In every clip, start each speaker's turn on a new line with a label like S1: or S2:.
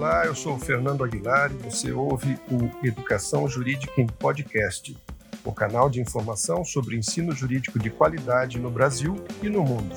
S1: Olá, eu sou o Fernando Aguilar e você ouve o Educação Jurídica em Podcast, o canal de informação sobre ensino jurídico de qualidade no Brasil e no mundo.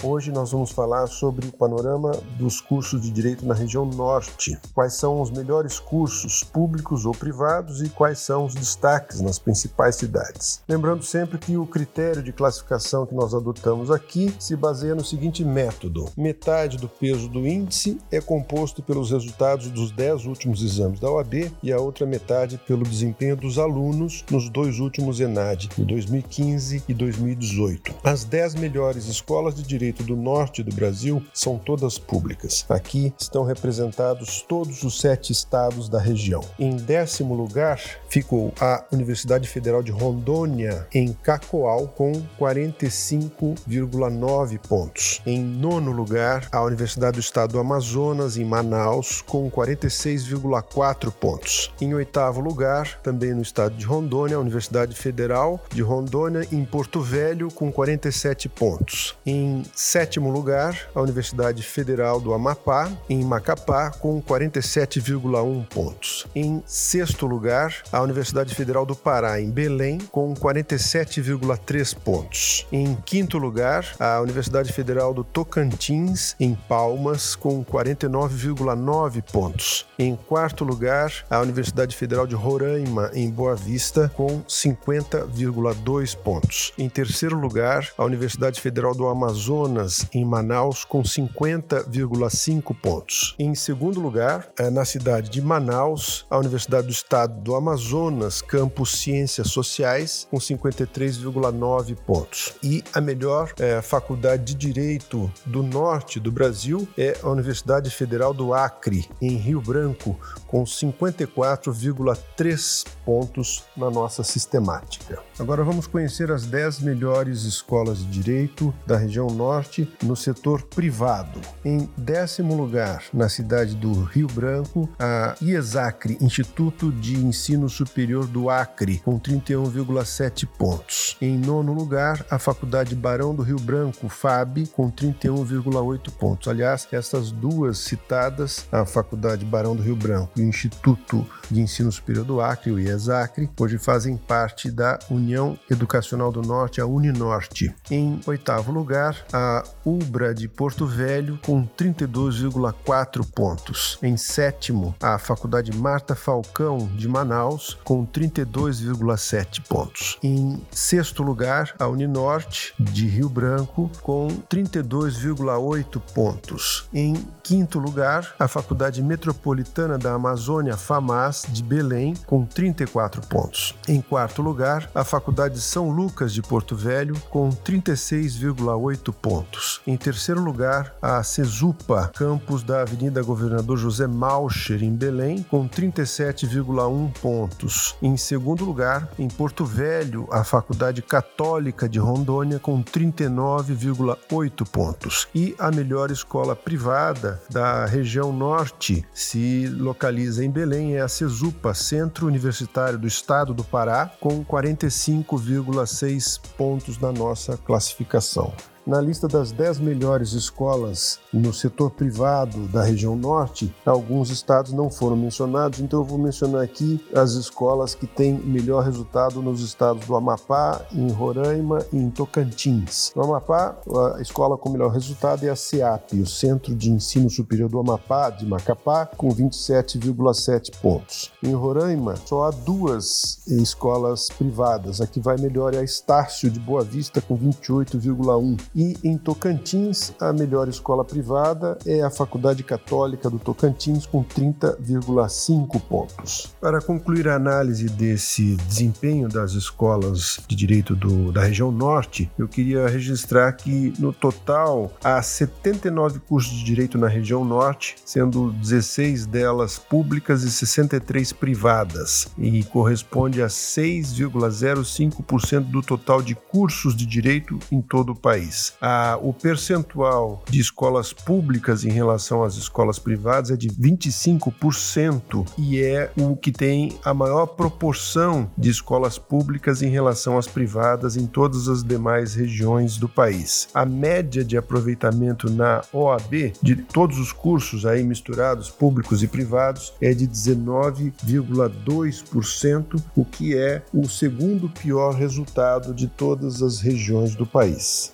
S1: Hoje nós vamos falar sobre o panorama dos cursos de direito na região norte. Quais são os melhores cursos públicos ou privados e quais são os destaques nas principais cidades. Lembrando sempre que o critério de classificação que nós adotamos aqui se baseia no seguinte método: metade do peso do índice é composto pelos resultados dos 10 últimos exames da OAB e a outra metade pelo desempenho dos alunos nos dois últimos ENAD, de 2015 e 2018. As 10 melhores escolas de direito direito do norte do Brasil são todas públicas. Aqui estão representados todos os sete estados da região. Em décimo lugar ficou a Universidade Federal de Rondônia, em Cacoal, com 45,9 pontos. Em nono lugar, a Universidade do Estado do Amazonas, em Manaus, com 46,4 pontos. Em oitavo lugar, também no estado de Rondônia, a Universidade Federal de Rondônia, em Porto Velho, com 47 pontos. Em sétimo lugar, a Universidade Federal do Amapá, em Macapá, com 47,1 pontos. Em sexto lugar, a Universidade Federal do Pará, em Belém, com 47,3 pontos. Em quinto lugar, a Universidade Federal do Tocantins, em Palmas, com 49,9 pontos. Em quarto lugar, a Universidade Federal de Roraima, em Boa Vista, com 50,2 pontos. Em terceiro lugar, a Universidade Federal do Amazonas, Amazonas, em Manaus, com 50,5 pontos. Em segundo lugar, é na cidade de Manaus, a Universidade do Estado do Amazonas, campus Ciências Sociais, com 53,9 pontos. E a melhor é, faculdade de Direito do norte do Brasil é a Universidade Federal do Acre, em Rio Branco, com 54,3 pontos na nossa sistemática. Agora vamos conhecer as 10 melhores escolas de direito da região norte forte no setor privado. Em décimo lugar, na cidade do Rio Branco, a IESACRE, Instituto de Ensino Superior do Acre, com 31,7 pontos. Em nono lugar, a Faculdade Barão do Rio Branco, FAB, com 31,8 pontos. Aliás, essas duas citadas, a Faculdade Barão do Rio Branco e o Instituto de Ensino Superior do Acre, o IESACRE, hoje fazem parte da União Educacional do Norte, a Uninorte. Em oitavo lugar, a Ubra de Porto Velho com 32,4 pontos. Em sétimo, a Faculdade Marta Falcão de Manaus com 32,7 pontos. Em sexto lugar, a Uninorte de Rio Branco com 32,8 pontos. Em quinto lugar, a Faculdade Metropolitana da Amazônia FAMAS de Belém com 34 pontos. Em quarto lugar, a Faculdade São Lucas de Porto Velho com 36,8 pontos. Em terceiro lugar, a Cesupa, campus da Avenida Governador José Malcher, em Belém, com 37,1 pontos. Em segundo lugar, em Porto Velho, a Faculdade Católica de Rondônia, com 39,8 pontos. E a melhor escola privada da região norte se localiza em Belém, é a Cesupa, Centro Universitário do Estado do Pará, com 45,6 pontos na nossa classificação. Na lista das 10 melhores escolas no setor privado da região norte, alguns estados não foram mencionados, então eu vou mencionar aqui as escolas que têm melhor resultado nos estados do Amapá, em Roraima e em Tocantins. No Amapá, a escola com melhor resultado é a CEAP, o Centro de Ensino Superior do Amapá, de Macapá, com 27,7 pontos. Em Roraima, só há duas escolas privadas. A que vai melhor é a Estácio de Boa Vista, com 28,1 e em Tocantins, a melhor escola privada é a Faculdade Católica do Tocantins, com 30,5 pontos. Para concluir a análise desse desempenho das escolas de direito do, da região norte, eu queria registrar que, no total, há 79 cursos de direito na região norte, sendo 16 delas públicas e 63 privadas, e corresponde a 6,05% do total de cursos de direito em todo o país. País. Ah, o percentual de escolas públicas em relação às escolas privadas é de 25% e é o que tem a maior proporção de escolas públicas em relação às privadas em todas as demais regiões do país. A média de aproveitamento na OAB de todos os cursos aí misturados, públicos e privados, é de 19,2%, o que é o segundo pior resultado de todas as regiões do país.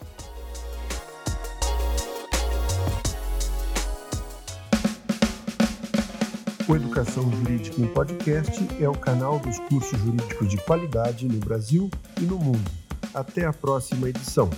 S1: O Educação Jurídica em Podcast é o canal dos cursos jurídicos de qualidade no Brasil e no mundo. Até a próxima edição.